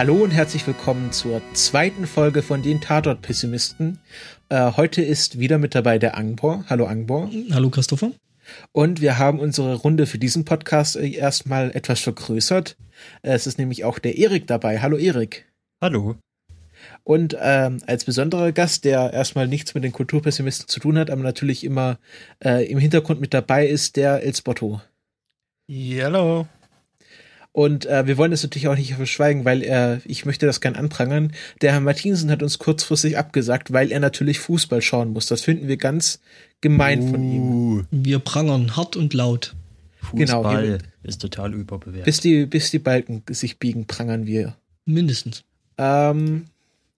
Hallo und herzlich willkommen zur zweiten Folge von den Tatort-Pessimisten. Äh, heute ist wieder mit dabei der Angbor. Hallo Angbor. Hallo Christopher. Und wir haben unsere Runde für diesen Podcast äh, erstmal etwas vergrößert. Äh, es ist nämlich auch der Erik dabei. Hallo Erik. Hallo. Und ähm, als besonderer Gast, der erstmal nichts mit den Kulturpessimisten zu tun hat, aber natürlich immer äh, im Hintergrund mit dabei ist, der Elsbotto. Hallo. Und äh, wir wollen das natürlich auch nicht verschweigen, weil äh, ich möchte das gern anprangern. Der Herr Martinsen hat uns kurzfristig abgesagt, weil er natürlich Fußball schauen muss. Das finden wir ganz gemein uh, von ihm. Uh. Wir prangern hart und laut. Fußball genau, ist total überbewertet. Bis die, bis die Balken sich biegen, prangern wir. Mindestens. Ähm,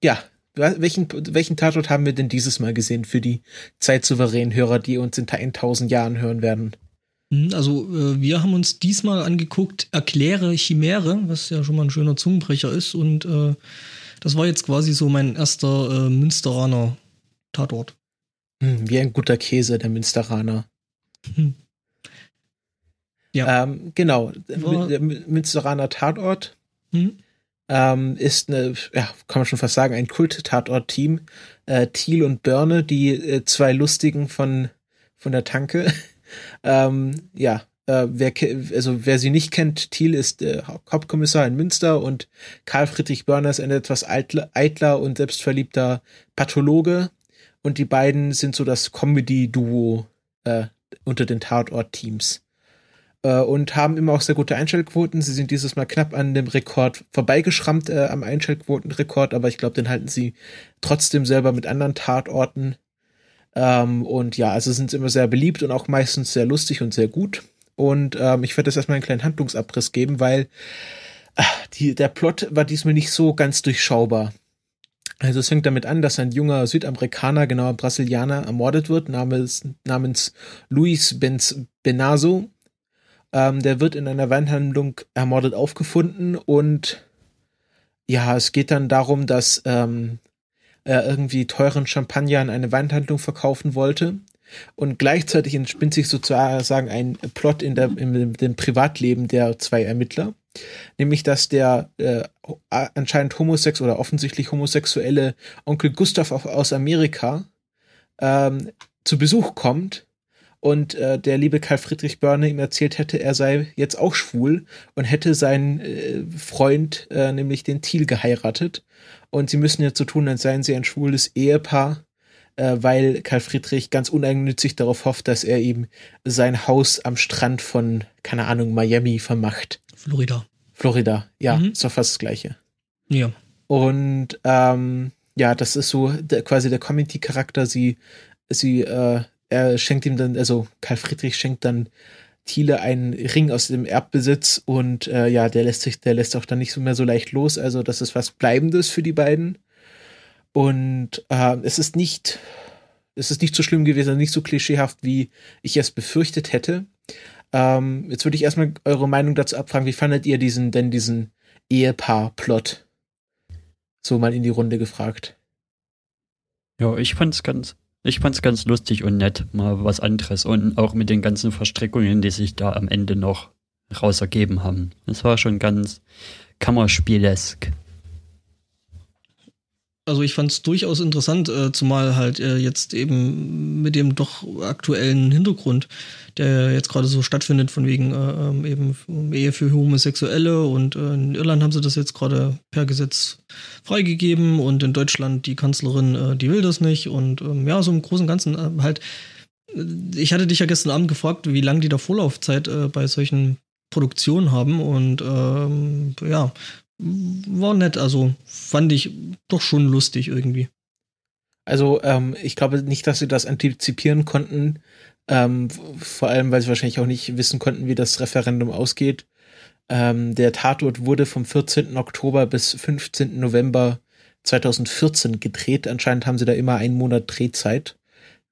ja, welchen, welchen Tatort haben wir denn dieses Mal gesehen für die zeitsouveränen Hörer, die uns in 1000 Jahren hören werden? Hm, also äh, wir haben uns diesmal angeguckt, Erkläre Chimäre, was ja schon mal ein schöner Zungenbrecher ist. Und äh, das war jetzt quasi so mein erster äh, Münsteraner Tatort. Hm, wie ein guter Käse, der Münsteraner. Hm. Ja. Ähm, genau, war, der Münsteraner Tatort hm? ähm, ist eine, ja, kann man schon fast sagen, ein Kult-Tatort-Team. Äh, Thiel und Börne, die äh, zwei Lustigen von, von der Tanke. Ähm, ja, äh, wer, also wer sie nicht kennt, Thiel ist äh, Hauptkommissar in Münster und Karl Friedrich Börner ist ein etwas eitler und selbstverliebter Pathologe und die beiden sind so das Comedy-Duo äh, unter den Tatort-Teams äh, und haben immer auch sehr gute Einschaltquoten. Sie sind dieses Mal knapp an dem Rekord vorbeigeschrammt äh, am Einschaltquotenrekord, aber ich glaube, den halten sie trotzdem selber mit anderen Tatorten. Ähm, und ja, also sind immer sehr beliebt und auch meistens sehr lustig und sehr gut. Und ähm, ich werde jetzt erstmal einen kleinen Handlungsabriss geben, weil ach, die, der Plot war diesmal nicht so ganz durchschaubar. Also es fängt damit an, dass ein junger Südamerikaner, genauer Brasilianer, ermordet wird, namens, namens Luis Benz Benazo. Ähm, der wird in einer Weinhandlung ermordet aufgefunden und ja, es geht dann darum, dass ähm, er irgendwie teuren Champagner an eine Weinhandlung verkaufen wollte. Und gleichzeitig entspinnt sich sozusagen ein Plot in, der, in dem Privatleben der zwei Ermittler. Nämlich, dass der äh, anscheinend homosexuell oder offensichtlich homosexuelle Onkel Gustav aus Amerika ähm, zu Besuch kommt und äh, der liebe Karl Friedrich Börne ihm erzählt hätte, er sei jetzt auch schwul und hätte seinen äh, Freund, äh, nämlich den Thiel, geheiratet. Und sie müssen jetzt so tun, als seien sie ein schwules Ehepaar, äh, weil Karl Friedrich ganz uneigennützig darauf hofft, dass er ihm sein Haus am Strand von, keine Ahnung, Miami vermacht. Florida. Florida, ja, mhm. ist doch fast das Gleiche. Ja. Und ähm, ja, das ist so der, quasi der Comedy-Charakter. Sie, sie äh, er schenkt ihm dann, also Karl Friedrich schenkt dann Thiele einen Ring aus dem Erbbesitz und äh, ja, der lässt sich, der lässt auch dann nicht mehr so leicht los. Also das ist was Bleibendes für die beiden. Und äh, es ist nicht, es ist nicht so schlimm gewesen, nicht so klischeehaft, wie ich es befürchtet hätte. Ähm, jetzt würde ich erstmal eure Meinung dazu abfragen. Wie fandet ihr diesen, denn diesen Ehepaar-Plot? So mal in die Runde gefragt. Ja, ich fand's ganz ich fand's ganz lustig und nett, mal was anderes und auch mit den ganzen Verstrickungen, die sich da am Ende noch raus ergeben haben. Das war schon ganz Kammerspielesk. Also ich fand es durchaus interessant, äh, zumal halt äh, jetzt eben mit dem doch aktuellen Hintergrund, der jetzt gerade so stattfindet, von wegen äh, ähm, eben Ehe für Homosexuelle und äh, in Irland haben sie das jetzt gerade per Gesetz freigegeben und in Deutschland die Kanzlerin, äh, die will das nicht und ähm, ja, so im Großen und Ganzen äh, halt. Ich hatte dich ja gestern Abend gefragt, wie lange die da Vorlaufzeit bei solchen Produktionen haben und ähm, ja, war nett, also fand ich doch schon lustig irgendwie. Also ähm, ich glaube nicht, dass sie das antizipieren konnten, ähm, vor allem weil sie wahrscheinlich auch nicht wissen konnten, wie das Referendum ausgeht. Ähm, der Tatort wurde vom 14. Oktober bis 15. November 2014 gedreht. Anscheinend haben sie da immer einen Monat Drehzeit,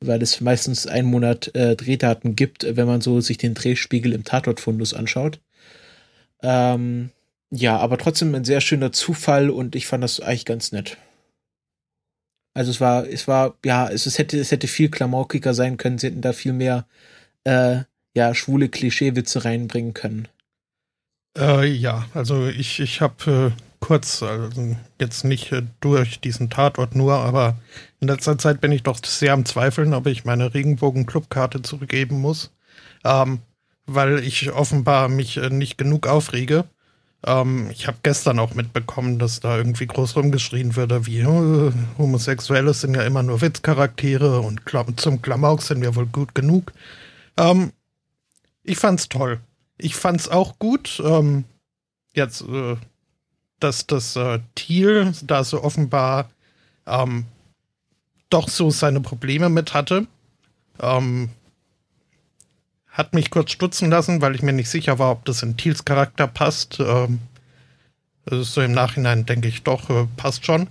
weil es meistens einen Monat äh, Drehdaten gibt, wenn man so sich den Drehspiegel im Tatortfundus anschaut. Ähm, ja, aber trotzdem ein sehr schöner Zufall und ich fand das eigentlich ganz nett. Also es war, es war, ja, es, es hätte, es hätte viel klamaukiger sein können, sie hätten da viel mehr, äh, ja, schwule Klischeewitze reinbringen können. Äh, ja, also ich, ich habe kurz, also jetzt nicht äh, durch diesen Tatort nur, aber in letzter Zeit bin ich doch sehr am Zweifeln, ob ich meine Regenbogen-Clubkarte zurückgeben muss, ähm, weil ich offenbar mich äh, nicht genug aufrege. Ähm, ich habe gestern auch mitbekommen, dass da irgendwie groß rumgeschrien würde, wie äh, Homosexuelle sind ja immer nur Witzcharaktere und zum Klamauk sind wir wohl gut genug. Ähm, ich fand's toll. Ich fand's auch gut. Ähm, jetzt, äh, dass das äh, Thiel da so offenbar ähm, doch so seine Probleme mit hatte. Ähm, hat mich kurz stutzen lassen, weil ich mir nicht sicher war, ob das in Thiels Charakter passt. Ähm, so im Nachhinein denke ich doch, äh, passt schon.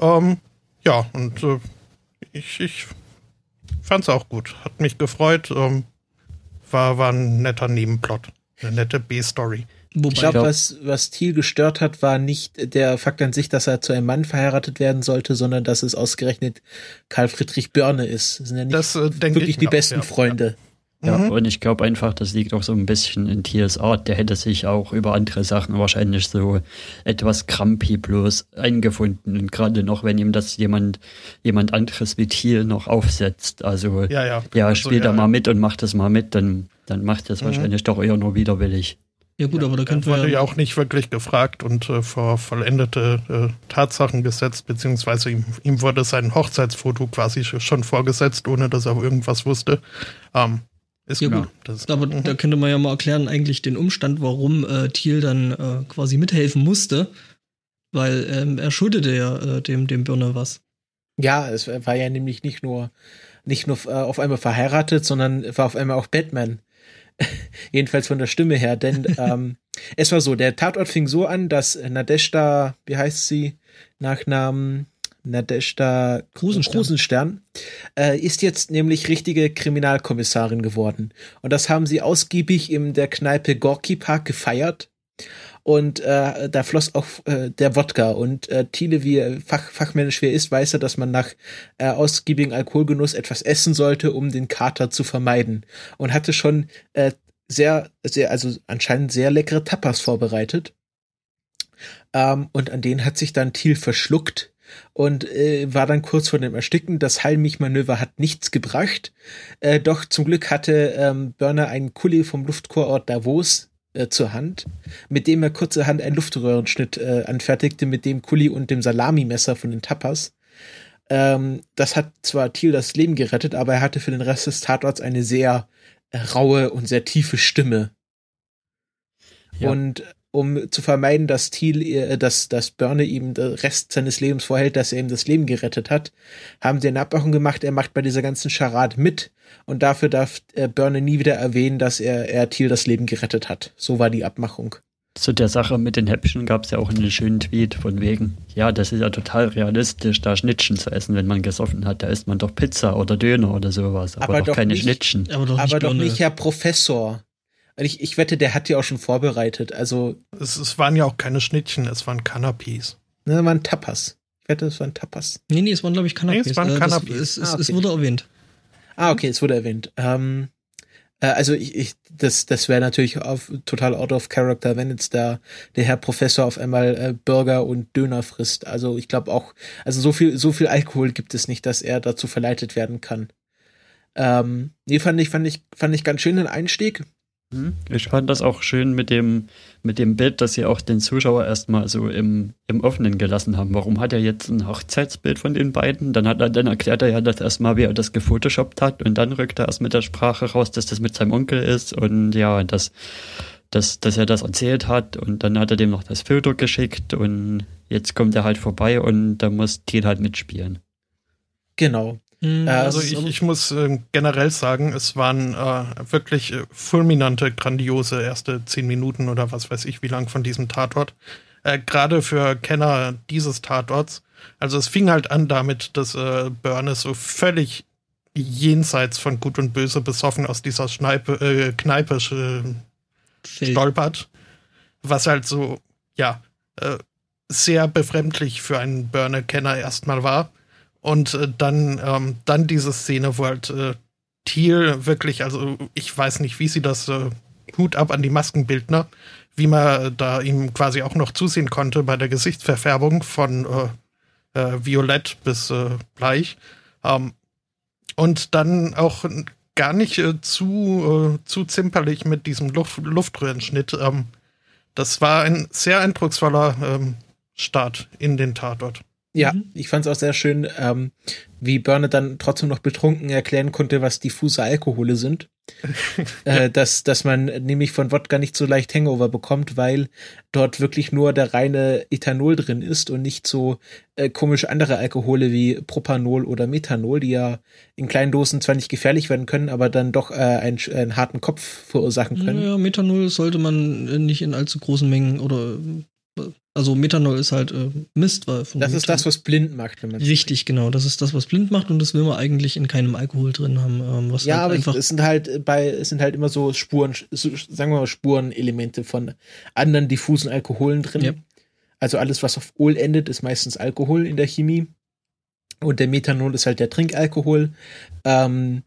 Ähm, ja, und äh, ich, ich fand es auch gut. Hat mich gefreut. Ähm, war, war ein netter Nebenplot. Eine nette B-Story. ich glaube, was, was Thiel gestört hat, war nicht der Fakt an sich, dass er zu einem Mann verheiratet werden sollte, sondern dass es ausgerechnet Karl Friedrich Börne ist. Das sind ja nicht das, äh, wirklich die besten auch, Freunde. Ja. Ja, mhm. und ich glaube einfach, das liegt auch so ein bisschen in Thiels Art. Der hätte sich auch über andere Sachen wahrscheinlich so etwas krampi bloß eingefunden. Und gerade noch, wenn ihm das jemand, jemand anderes wie Thiel noch aufsetzt. Also, ja, ja. ja also, spiel da ja, mal mit und mach das mal mit, dann, dann macht das mhm. wahrscheinlich doch eher nur widerwillig. Ja gut, aber da könnte wir wurde ja auch nicht wirklich gefragt und äh, vor vollendete äh, Tatsachen gesetzt, beziehungsweise ihm, ihm wurde sein Hochzeitsfoto quasi schon vorgesetzt, ohne dass er irgendwas wusste. Ähm, ist ja, klar. Gut. Aber mhm. da könnte man ja mal erklären, eigentlich den Umstand, warum äh, Thiel dann äh, quasi mithelfen musste. Weil ähm, er schuldete ja äh, dem, dem Birne was. Ja, es war ja nämlich nicht nur, nicht nur äh, auf einmal verheiratet, sondern war auf einmal auch Batman. Jedenfalls von der Stimme her, denn ähm, es war so, der Tatort fing so an, dass Nadeshda, wie heißt sie, Nachnamen, Nadeshda Krusenstern, Krusenstern äh, ist jetzt nämlich richtige Kriminalkommissarin geworden. Und das haben sie ausgiebig in der Kneipe Gorki Park gefeiert. Und äh, da floss auch äh, der Wodka. Und äh, Thiele, wie fach, fachmännisch wie er ist, weiß er, dass man nach äh, ausgiebigem Alkoholgenuss etwas essen sollte, um den Kater zu vermeiden. Und hatte schon äh, sehr, sehr, also anscheinend sehr leckere Tapas vorbereitet. Ähm, und an denen hat sich dann Thiel verschluckt und äh, war dann kurz vor dem Ersticken. Das Heilmich-Manöver hat nichts gebracht. Äh, doch zum Glück hatte ähm, Burner einen Kuli vom Luftkurort Davos äh, zur Hand, mit dem er kurzerhand einen Luftröhrenschnitt äh, anfertigte, mit dem Kuli und dem Salamimesser von den Tapas. Ähm, das hat zwar Thiel das Leben gerettet, aber er hatte für den Rest des Tatorts eine sehr äh, raue und sehr tiefe Stimme. Ja. Und um zu vermeiden, dass Thiel, äh, dass, dass Börne ihm den Rest seines Lebens vorhält, dass er ihm das Leben gerettet hat, haben sie eine Abmachung gemacht, er macht bei dieser ganzen Charade mit und dafür darf äh, Börne nie wieder erwähnen, dass er, er Thiel das Leben gerettet hat. So war die Abmachung. Zu der Sache mit den Häppchen gab es ja auch einen schönen Tweet von wegen, ja, das ist ja total realistisch, da Schnittchen zu essen, wenn man gesoffen hat. Da isst man doch Pizza oder Döner oder sowas, aber, aber doch, doch keine nicht, Schnittchen. Aber doch nicht, aber doch nicht Herr Professor. Ich, ich wette, der hat die auch schon vorbereitet. Also. Es, es waren ja auch keine Schnittchen, es waren Canapés. Ne, es waren Tapas. Ich wette, es waren Tapas. Nee, nee, es waren, glaube ich, Canapés. Nee, es waren Canapés. Äh, es, es, ah, okay. es, wurde erwähnt. Ah, okay, es wurde erwähnt. Ähm, äh, also ich, ich, das, das wäre natürlich auf, total out of character, wenn jetzt da der Herr Professor auf einmal äh, Burger und Döner frisst. Also ich glaube auch, also so viel, so viel Alkohol gibt es nicht, dass er dazu verleitet werden kann. Ähm, nee, fand ich, fand ich, fand ich ganz schön den Einstieg. Hm? Ich fand das auch schön mit dem, mit dem Bild, dass sie auch den Zuschauer erstmal so im, im Offenen gelassen haben. Warum hat er jetzt ein Hochzeitsbild von den beiden? Dann hat er, dann erklärt er ja das erstmal, wie er das gefotoshoppt hat und dann rückt er erst mit der Sprache raus, dass das mit seinem Onkel ist und ja, dass, dass, dass er das erzählt hat und dann hat er dem noch das Foto geschickt und jetzt kommt er halt vorbei und da muss Thiel halt mitspielen. Genau. Mhm. Also ich, ich muss äh, generell sagen, es waren äh, wirklich äh, fulminante, grandiose erste zehn Minuten oder was weiß ich wie lang von diesem Tatort. Äh, Gerade für Kenner dieses Tatorts. Also es fing halt an damit, dass äh, Burns so völlig jenseits von Gut und Böse besoffen aus dieser Schneipe, äh, Kneipe äh, stolpert. Was halt so, ja, äh, sehr befremdlich für einen Burner-Kenner erstmal war. Und äh, dann, ähm, dann diese Szene, wo halt äh, Thiel wirklich, also ich weiß nicht, wie sie das, äh, Hut ab an die Maskenbildner, wie man da ihm quasi auch noch zusehen konnte bei der Gesichtsverfärbung von äh, äh, violett bis äh, bleich. Ähm, und dann auch gar nicht äh, zu, äh, zu zimperlich mit diesem Luft Luftröhrenschnitt. Ähm, das war ein sehr eindrucksvoller ähm, Start in den Tatort. Ja, mhm. ich fand es auch sehr schön, ähm, wie Burnett dann trotzdem noch betrunken erklären konnte, was diffuse Alkohole sind. ja. äh, dass, dass man nämlich von Wodka nicht so leicht Hangover bekommt, weil dort wirklich nur der reine Ethanol drin ist und nicht so äh, komisch andere Alkohole wie Propanol oder Methanol, die ja in kleinen Dosen zwar nicht gefährlich werden können, aber dann doch äh, einen, einen harten Kopf verursachen können. Ja, Methanol sollte man nicht in allzu großen Mengen oder also Methanol ist halt äh, Mist. Weil das Methanol. ist das, was blind macht. Wenn man Richtig, genau. Das ist das, was blind macht und das will man eigentlich in keinem Alkohol drin haben. Ähm, ja, halt aber einfach es sind halt bei, es sind halt immer so Spuren, sagen wir mal Spurenelemente von anderen diffusen Alkoholen drin. Ja. Also alles, was auf Ol endet, ist meistens Alkohol in der Chemie. Und der Methanol ist halt der Trinkalkohol. Ähm,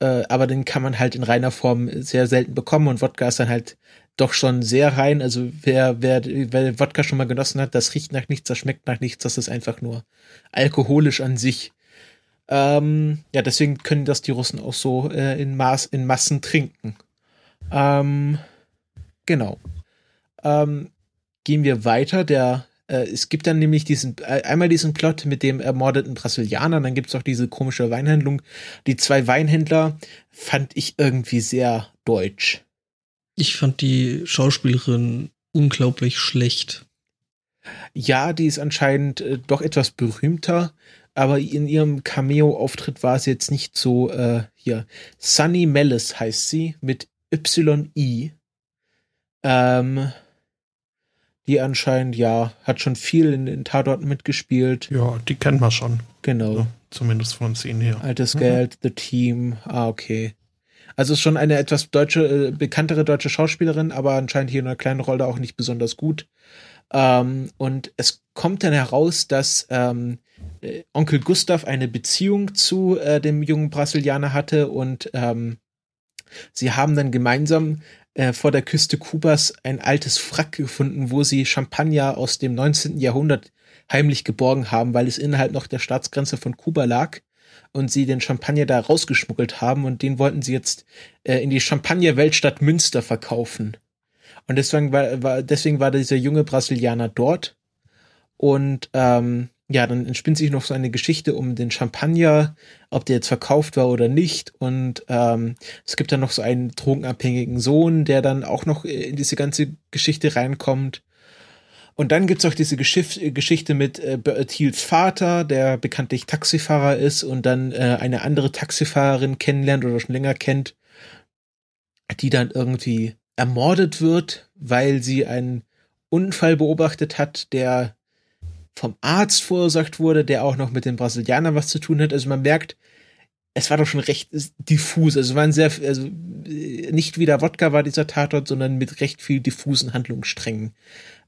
äh, aber den kann man halt in reiner Form sehr selten bekommen und Wodka ist dann halt doch schon sehr rein. Also wer, wer, wer Wodka schon mal genossen hat, das riecht nach nichts, das schmeckt nach nichts, das ist einfach nur alkoholisch an sich. Ähm, ja, deswegen können das die Russen auch so äh, in Maß, in Massen trinken. Ähm, genau. Ähm, gehen wir weiter. Der, äh, es gibt dann nämlich diesen, äh, einmal diesen Plot mit dem ermordeten Brasilianer, dann gibt es auch diese komische Weinhandlung. Die zwei Weinhändler fand ich irgendwie sehr deutsch. Ich fand die Schauspielerin unglaublich schlecht. Ja, die ist anscheinend äh, doch etwas berühmter, aber in ihrem Cameo-Auftritt war sie jetzt nicht so, äh, hier. Sunny Mellis heißt sie, mit Y-I. Ähm, die anscheinend, ja, hat schon viel in den Tatorten mitgespielt. Ja, die kennen wir schon. Genau. So, zumindest von Szenen her. Altes mhm. Geld, The Team, ah, okay. Also schon eine etwas deutsche, äh, bekanntere deutsche Schauspielerin, aber anscheinend hier in einer kleinen Rolle auch nicht besonders gut. Ähm, und es kommt dann heraus, dass ähm, äh, Onkel Gustav eine Beziehung zu äh, dem jungen Brasilianer hatte und ähm, sie haben dann gemeinsam äh, vor der Küste Kubas ein altes Frack gefunden, wo sie Champagner aus dem 19. Jahrhundert heimlich geborgen haben, weil es innerhalb noch der Staatsgrenze von Kuba lag und sie den Champagner da rausgeschmuggelt haben und den wollten sie jetzt äh, in die Champagner-Weltstadt Münster verkaufen. Und deswegen war, war, deswegen war dieser junge Brasilianer dort. Und ähm, ja, dann entspinnt sich noch so eine Geschichte um den Champagner, ob der jetzt verkauft war oder nicht. Und ähm, es gibt dann noch so einen drogenabhängigen Sohn, der dann auch noch in diese ganze Geschichte reinkommt. Und dann gibt's auch diese Geschiff Geschichte mit äh, Thiels Vater, der bekanntlich Taxifahrer ist und dann äh, eine andere Taxifahrerin kennenlernt oder schon länger kennt, die dann irgendwie ermordet wird, weil sie einen Unfall beobachtet hat, der vom Arzt verursacht wurde, der auch noch mit den Brasilianern was zu tun hat. Also man merkt, es war doch schon recht diffus. Also es waren sehr, also äh, nicht wie der Wodka war dieser Tatort, sondern mit recht viel diffusen Handlungssträngen.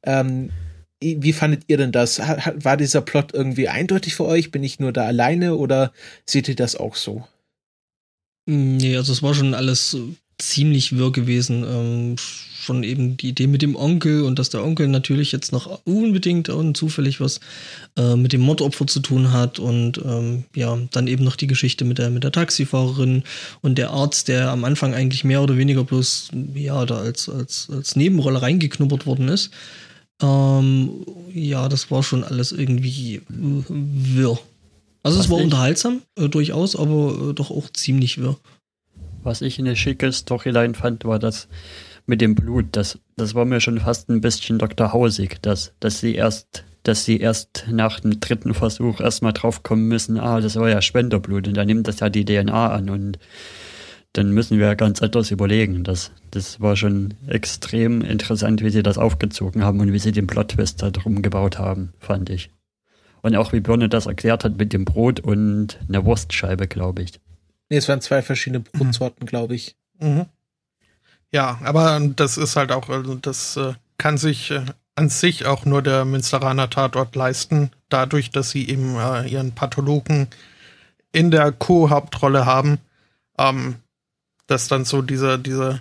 Ähm, wie fandet ihr denn das? War dieser Plot irgendwie eindeutig für euch? Bin ich nur da alleine oder seht ihr das auch so? Nee, also es war schon alles ziemlich wirr gewesen. Ähm, schon eben die Idee mit dem Onkel und dass der Onkel natürlich jetzt noch unbedingt und zufällig was äh, mit dem Mordopfer zu tun hat und ähm, ja, dann eben noch die Geschichte mit der, mit der Taxifahrerin und der Arzt, der am Anfang eigentlich mehr oder weniger bloß, ja, da als, als, als Nebenrolle reingeknuppert worden ist. Ähm, ja, das war schon alles irgendwie wirr. Also Was es war ich, unterhaltsam, äh, durchaus, aber äh, doch auch ziemlich wirr. Was ich eine schicke Storyline fand, war das mit dem Blut. Das, das war mir schon fast ein bisschen Dr. Hausig, dass, dass sie erst dass sie erst nach dem dritten Versuch erstmal draufkommen müssen, ah, das war ja Spenderblut und dann nimmt das ja die DNA an und dann müssen wir ganz etwas überlegen. Das, das war schon extrem interessant, wie sie das aufgezogen haben und wie sie den Plot-Twist da drum gebaut haben, fand ich. Und auch wie Birne das erklärt hat mit dem Brot und einer Wurstscheibe, glaube ich. Nee, es waren zwei verschiedene Brotsorten, glaube ich. Mhm. Ja, aber das ist halt auch, also das äh, kann sich äh, an sich auch nur der Münsteraner Tatort leisten, dadurch, dass sie eben äh, ihren Pathologen in der Co-Hauptrolle haben. Ähm, dass dann so diese, diese,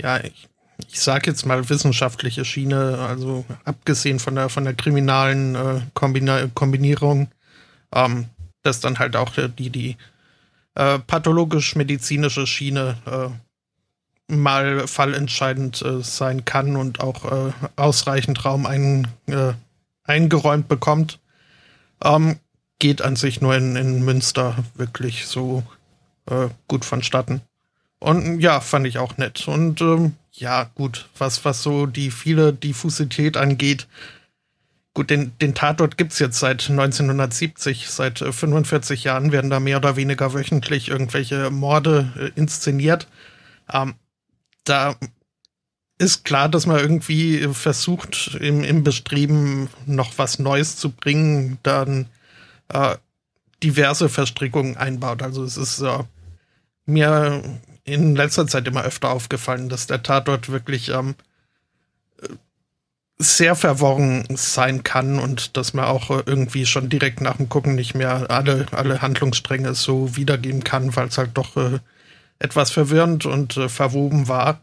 ja, ich, ich sag jetzt mal wissenschaftliche Schiene, also abgesehen von der von der kriminalen äh, Kombina Kombinierung, ähm, dass dann halt auch die die äh, pathologisch-medizinische Schiene äh, mal fallentscheidend äh, sein kann und auch äh, ausreichend Raum ein, äh, eingeräumt bekommt, ähm, geht an sich nur in, in Münster wirklich so äh, gut vonstatten. Und ja, fand ich auch nett. Und ähm, ja, gut, was, was so die viele Diffusität angeht, Gut, den, den Tatort gibt's jetzt seit 1970. Seit 45 äh, Jahren werden da mehr oder weniger wöchentlich irgendwelche Morde äh, inszeniert. Ähm, da ist klar, dass man irgendwie versucht, im, im Bestreben noch was Neues zu bringen, dann äh, diverse Verstrickungen einbaut. Also es ist äh, mir in letzter Zeit immer öfter aufgefallen, dass der Tatort wirklich ähm, sehr verworren sein kann und dass man auch äh, irgendwie schon direkt nach dem Gucken nicht mehr alle, alle Handlungsstränge so wiedergeben kann, weil es halt doch äh, etwas verwirrend und äh, verwoben war.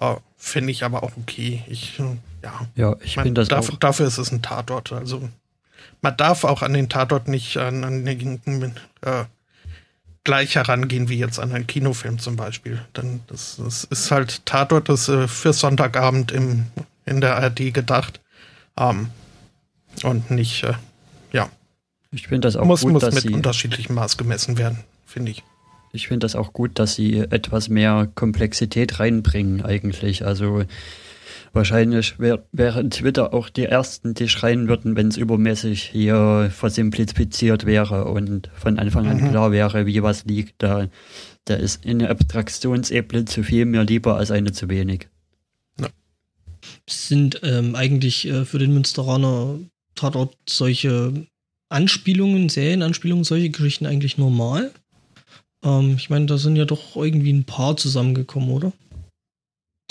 Äh, Finde ich aber auch okay. Ich, äh, ja, ja ich finde das dafür, auch. Dafür ist es ein Tatort. Also man darf auch an den Tatort nicht an, an den, äh, gleich herangehen wie jetzt an einen Kinofilm zum Beispiel. Denn das, das ist halt Tatort, das äh, für Sonntagabend im in der ARD gedacht. Ähm, und nicht, äh, ja. Ich finde das auch muss, gut, muss dass mit sie, unterschiedlichem Maß gemessen werden, finde ich. Ich finde das auch gut, dass sie etwas mehr Komplexität reinbringen eigentlich. Also wahrscheinlich wär, wären Twitter auch die ersten, die schreien würden, wenn es übermäßig hier versimplifiziert wäre und von Anfang an mhm. klar wäre, wie was liegt. Da, da ist eine Abstraktionsebene zu viel mir lieber als eine zu wenig sind ähm, eigentlich äh, für den Münsteraner Tatort solche Anspielungen, Serienanspielungen, solche Geschichten eigentlich normal. Ähm, ich meine, da sind ja doch irgendwie ein paar zusammengekommen, oder?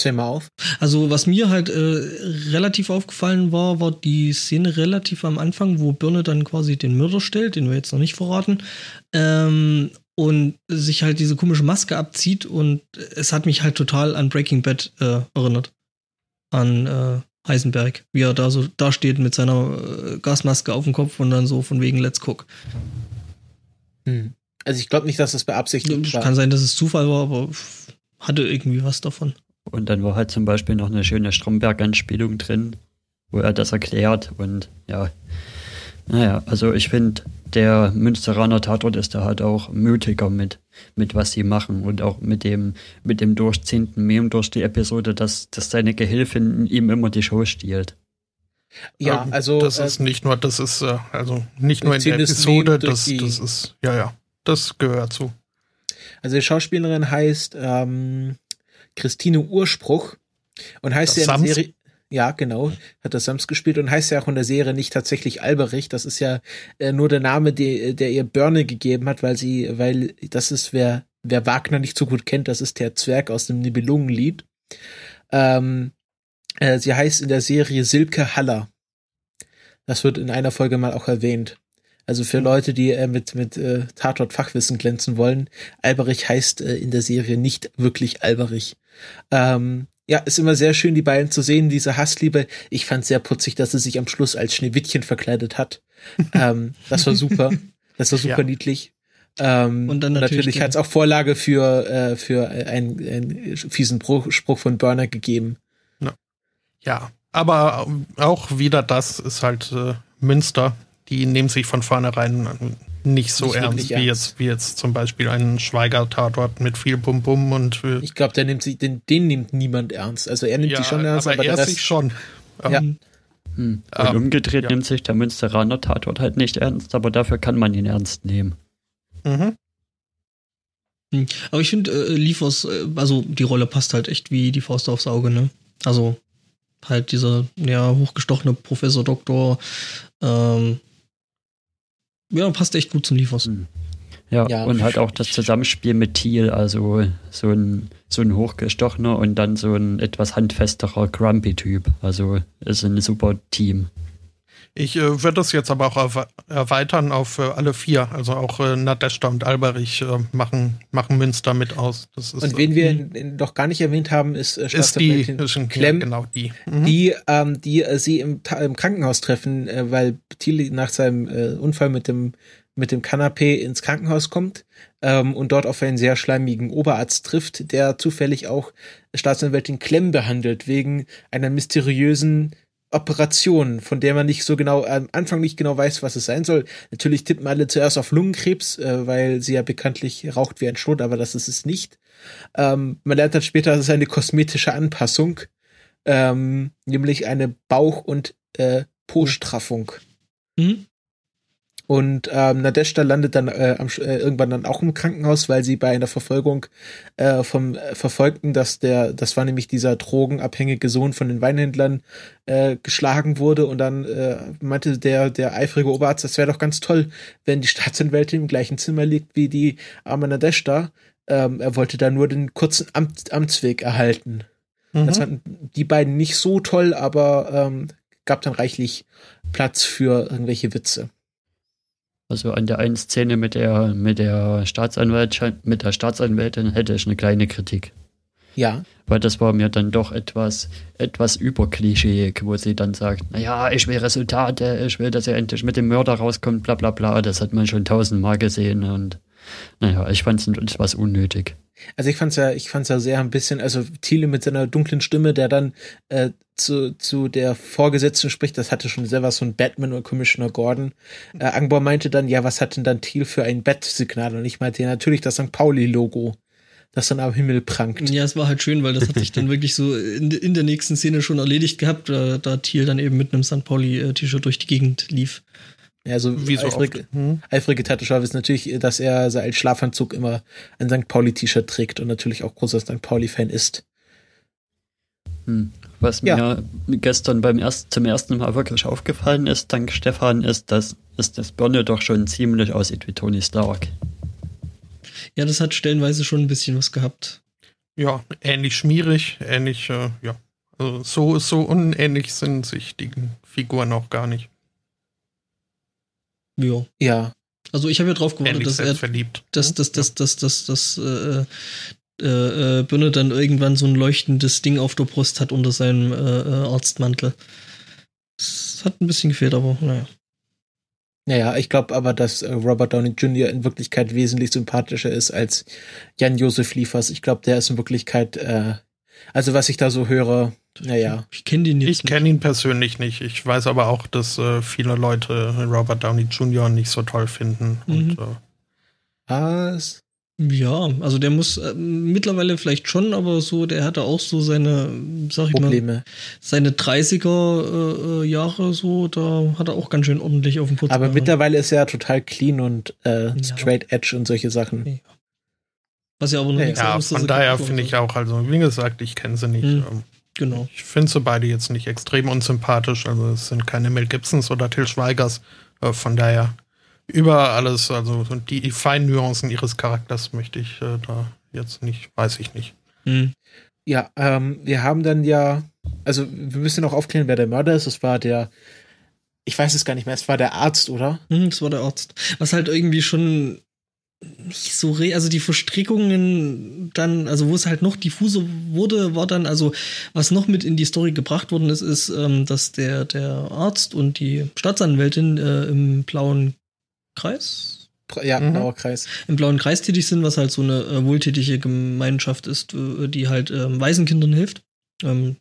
Zähl mal auf. Also, was mir halt äh, relativ aufgefallen war, war die Szene relativ am Anfang, wo Birne dann quasi den Mörder stellt, den wir jetzt noch nicht verraten, ähm, und sich halt diese komische Maske abzieht und es hat mich halt total an Breaking Bad äh, erinnert an äh, Heisenberg, wie er da so da steht mit seiner äh, Gasmaske auf dem Kopf und dann so von wegen Let's Cook. Hm. Also ich glaube nicht, dass das beabsichtigt war. Kann sein, dass es Zufall war, aber hatte irgendwie was davon. Und dann war halt zum Beispiel noch eine schöne Stromberg-Anspielung drin, wo er das erklärt und ja, naja, also ich finde, der Münsteraner Tatort ist da halt auch mutiger mit, mit was sie machen und auch mit dem, mit dem durchziehenden Mem durch die Episode, dass, dass seine Gehilfin ihm immer die Show stiehlt. Ja, ähm, also. Das äh, ist nicht nur, das ist, äh, also nicht nur in der Episode, das, das ist, ja, ja, das gehört zu. Also die Schauspielerin heißt ähm, Christine Urspruch und heißt ja in der Serie. Ja, genau. Hat das Sams gespielt und heißt ja auch in der Serie nicht tatsächlich Alberich. Das ist ja äh, nur der Name, die, der ihr Börne gegeben hat, weil sie, weil das ist, wer, wer Wagner nicht so gut kennt, das ist der Zwerg aus dem Nibelungenlied. Ähm, äh, sie heißt in der Serie Silke Haller. Das wird in einer Folge mal auch erwähnt. Also für Leute, die äh, mit, mit äh, Tatort-Fachwissen glänzen wollen, Alberich heißt äh, in der Serie nicht wirklich Alberich. Ähm, ja, ist immer sehr schön, die beiden zu sehen, diese Hassliebe. Ich fand sehr putzig, dass sie sich am Schluss als Schneewittchen verkleidet hat. ähm, das war super. Das war super ja. niedlich. Ähm, und dann natürlich, natürlich hat es auch Vorlage für, äh, für einen, einen fiesen Bruch, Spruch von Burner gegeben. Ja, aber auch wieder das ist halt äh, Münster. Die nehmen sich von vornherein nicht so nicht ernst, wie ernst. jetzt wie jetzt zum Beispiel ein Schweiger-Tatort mit viel Bum Bum und äh ich glaube, der nimmt sie, den, den nimmt niemand ernst. Also er nimmt ja, die schon ernst, aber, aber er sich schon. Ja. Um, hm. Und um, umgedreht ja. nimmt sich der Münsteraner Tatort halt nicht ernst, aber dafür kann man ihn ernst nehmen. Mhm. Hm. Aber ich finde, äh, Liefers, äh, also die Rolle passt halt echt wie die Faust aufs Auge, ne? Also halt dieser ja hochgestochene Professor Doktor ähm, ja, passt echt gut zum Liefers. Mhm. Ja, ja, und halt auch das Zusammenspiel mit Thiel, also so ein, so ein hochgestochener und dann so ein etwas handfesterer Grumpy-Typ. Also ist ein super Team. Ich äh, würde das jetzt aber auch erweitern auf äh, alle vier. Also auch äh, Nadeshda und Alberich äh, machen, machen Münster mit aus. Ist, und wen wir in, in, noch gar nicht erwähnt haben, ist äh, ist die, ist ein, Clem, ja, genau die. Mhm. Die, ähm, die äh, sie im, im Krankenhaus treffen, äh, weil Thiel nach seinem äh, Unfall mit dem mit dem Kanapee ins Krankenhaus kommt ähm, und dort auf einen sehr schleimigen Oberarzt trifft, der zufällig auch Staatsanwältin Klemm behandelt, wegen einer mysteriösen Operation, von der man nicht so genau am Anfang nicht genau weiß, was es sein soll. Natürlich tippen alle zuerst auf Lungenkrebs, äh, weil sie ja bekanntlich raucht wie ein Schlot, aber das ist es nicht. Ähm, man lernt dann später, es eine kosmetische Anpassung, ähm, nämlich eine Bauch- und äh, Po-Straffung. Mhm. Und ähm, Nadeshda landet dann äh, am, äh, irgendwann dann auch im Krankenhaus, weil sie bei einer Verfolgung äh, vom äh, Verfolgten, dass der, das war nämlich dieser drogenabhängige Sohn von den Weinhändlern, äh, geschlagen wurde. Und dann äh, meinte der, der eifrige Oberarzt, das wäre doch ganz toll, wenn die Staatsanwältin im gleichen Zimmer liegt wie die arme Nadeshda. Ähm, er wollte da nur den kurzen Amt, Amtsweg erhalten. Mhm. Das fanden die beiden nicht so toll, aber ähm, gab dann reichlich Platz für irgendwelche Witze. Also an der einen Szene mit der, mit der Staatsanwältin, mit der Staatsanwältin hätte ich eine kleine Kritik. Ja. Weil das war mir dann doch etwas, etwas überklischeeig, wo sie dann sagt, naja, ich will Resultate, ich will, dass er endlich mit dem Mörder rauskommt, bla bla bla. Das hat man schon tausendmal gesehen und naja, ich fand es etwas unnötig. Also ich fand's ja, ich fand's ja sehr ein bisschen, also Thiele mit seiner dunklen Stimme, der dann äh, zu, zu der Vorgesetzten spricht, das hatte schon selber so ein Batman oder Commissioner Gordon. Äh, Angbor meinte dann, ja, was hat denn dann Thiel für ein Bat-Signal? Und ich meinte ja natürlich das St. Pauli-Logo, das dann am Himmel prangt. Ja, es war halt schön, weil das hat sich dann wirklich so in, in der nächsten Szene schon erledigt gehabt, da, da Thiel dann eben mit einem St. Pauli-T-Shirt durch die Gegend lief. Ja, so wie so eifrige, hm? eifrige Tattoo ist natürlich, dass er als Schlafanzug immer ein St. Pauli-T-Shirt trägt und natürlich auch großer St. Pauli-Fan ist. Hm. Was ja. mir gestern beim erst, zum ersten Mal wirklich aufgefallen ist, dank Stefan, ist, dass, ist das Birne doch schon ziemlich aussieht wie Tony Stark. Ja, das hat stellenweise schon ein bisschen was gehabt. Ja, ähnlich schmierig, ähnlich, äh, ja. Also so, so unähnlich sind sich die Figuren auch gar nicht. Ja. Ja. Also ich habe ja drauf gewartet, dass er, verliebt. dass, dass, dass, dass, dass, dass, äh, äh, äh, Birne dann irgendwann so ein leuchtendes Ding auf der Brust hat unter seinem äh, äh, Arztmantel. Das hat ein bisschen gefehlt, aber naja. Naja, ich glaube aber, dass äh, Robert Downey Jr. in Wirklichkeit wesentlich sympathischer ist als Jan-Josef Liefers. Ich glaube, der ist in Wirklichkeit, äh, also was ich da so höre, naja. Ich kenne den nicht. Ich kenne ihn persönlich nicht. Ich weiß aber auch, dass äh, viele Leute Robert Downey Jr. nicht so toll finden. Mhm. Und, äh, Was? Ja, also der muss äh, mittlerweile vielleicht schon, aber so, der hatte auch so seine, sag ich Probleme. mal, seine 30er äh, Jahre so, da hat er auch ganz schön ordentlich auf dem Putz. Aber gehabt. mittlerweile ist er total clean und äh, straight ja. edge und solche Sachen. Ja. Was ja aber noch ja, nichts ja, ist, von daher finde ich auch, also wie gesagt, ich kenne sie nicht. Hm, ähm, genau. Ich finde sie beide jetzt nicht extrem unsympathisch, also es sind keine Mel Gibsons oder Till Schweigers, äh, von daher über alles, also die, die feinen Nuancen ihres Charakters möchte ich äh, da jetzt nicht, weiß ich nicht. Mhm. Ja, ähm, wir haben dann ja, also wir müssen noch aufklären, wer der Mörder ist. Es war der, ich weiß es gar nicht mehr, es war der Arzt, oder? Mhm, es war der Arzt. Was halt irgendwie schon nicht so re also die Verstrickungen dann, also wo es halt noch diffuser wurde, war dann, also was noch mit in die Story gebracht worden ist, ist, ähm, dass der, der Arzt und die Staatsanwältin äh, im blauen Kreis? Ja, mhm. blauer Kreis. Im blauen Kreis tätig sind, was halt so eine äh, wohltätige Gemeinschaft ist, äh, die halt äh, Waisenkindern hilft. Ähm,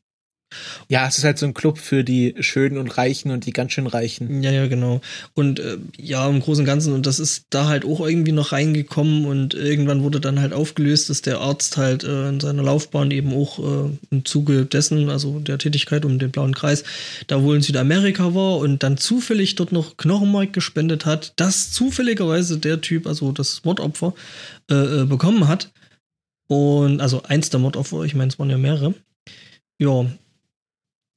ja, es ist halt so ein Club für die Schönen und Reichen und die ganz schön Reichen. Ja, ja, genau. Und äh, ja, im Großen und Ganzen, und das ist da halt auch irgendwie noch reingekommen und irgendwann wurde dann halt aufgelöst, dass der Arzt halt äh, in seiner Laufbahn eben auch äh, im Zuge dessen, also der Tätigkeit um den blauen Kreis, da wohl in Südamerika war und dann zufällig dort noch Knochenmark gespendet hat, das zufälligerweise der Typ, also das Mordopfer, äh, äh bekommen hat. Und also eins der Mordopfer, ich meine, es waren ja mehrere. Ja,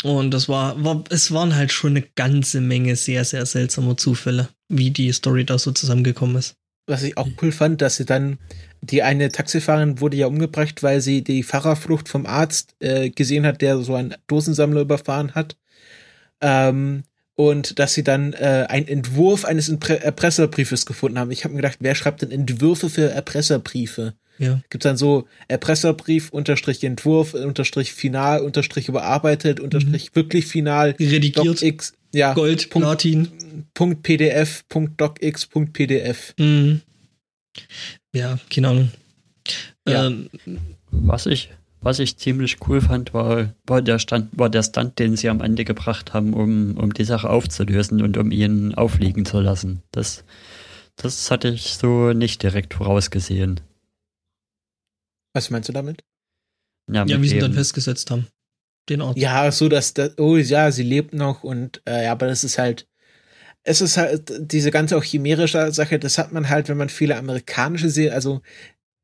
und das war, war, es waren halt schon eine ganze Menge sehr, sehr seltsamer Zufälle, wie die Story da so zusammengekommen ist. Was ich auch cool fand, dass sie dann, die eine Taxifahrerin wurde ja umgebracht, weil sie die Fahrerflucht vom Arzt äh, gesehen hat, der so einen Dosensammler überfahren hat. Ähm, und dass sie dann äh, einen Entwurf eines Erpresserbriefes gefunden haben. Ich habe mir gedacht, wer schreibt denn Entwürfe für Erpresserbriefe? Ja. Gibt dann so Erpresserbrief, Unterstrich Entwurf, Unterstrich Final, Unterstrich überarbeitet, Unterstrich mhm. wirklich final. Redigiert. X, ja, Gold, Punkt, Platin. Punkt PDF, Punkt DocX, Punkt PDF. Mhm. Ja, keine Ahnung. Ja. Ähm, was ich was ich ziemlich cool fand, war, war, der, Stand, war der Stunt, den sie am Ende gebracht haben, um, um die Sache aufzulösen und um ihn aufliegen zu lassen. Das, das hatte ich so nicht direkt vorausgesehen. Was meinst du damit? Ja, ja wie sie dann festgesetzt haben. Den Ort. Ja, so dass, das, oh ja, sie lebt noch und, äh, aber das ist halt, es ist halt diese ganze auch chimärische Sache, das hat man halt, wenn man viele amerikanische Serien, also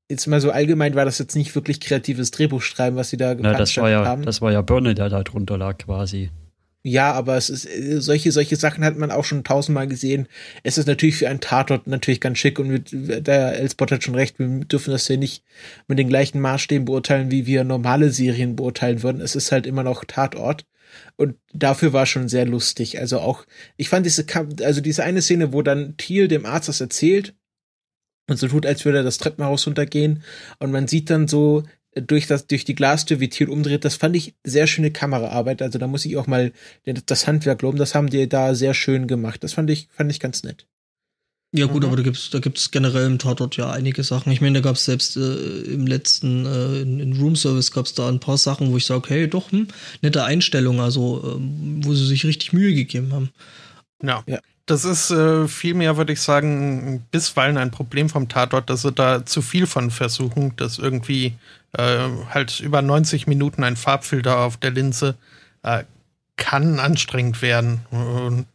jetzt mal so allgemein war das jetzt nicht wirklich kreatives Drehbuchschreiben, was sie da gemacht das war ja, haben. Das war ja Birne, der da drunter lag quasi. Ja, aber es ist, äh, solche, solche Sachen hat man auch schon tausendmal gesehen. Es ist natürlich für einen Tatort natürlich ganz schick und der Elspot hat schon recht, wir dürfen das ja nicht mit den gleichen Maßstäben beurteilen, wie wir normale Serien beurteilen würden. Es ist halt immer noch Tatort. Und dafür war schon sehr lustig. Also auch, ich fand diese, also diese eine Szene, wo dann Thiel dem Arzt das erzählt und so tut, als würde er das Treppenhaus runtergehen. Und man sieht dann so durch das, durch die Glastür, wie Thiel umdreht. Das fand ich sehr schöne Kameraarbeit. Also da muss ich auch mal das Handwerk loben. Das haben die da sehr schön gemacht. Das fand ich, fand ich ganz nett. Ja gut, mhm. aber da gibt's da gibt's generell im Tatort ja einige Sachen. Ich meine, da gab's selbst äh, im letzten äh, in, in Room Service gab's da ein paar Sachen, wo ich sage, hey, doch, hm, nette Einstellung, also ähm, wo sie sich richtig Mühe gegeben haben. Ja. ja. Das ist äh, vielmehr, würde ich sagen, bisweilen ein Problem vom Tatort, dass sie da zu viel von versuchen, dass irgendwie äh, halt über 90 Minuten ein Farbfilter auf der Linse äh, kann anstrengend werden. Und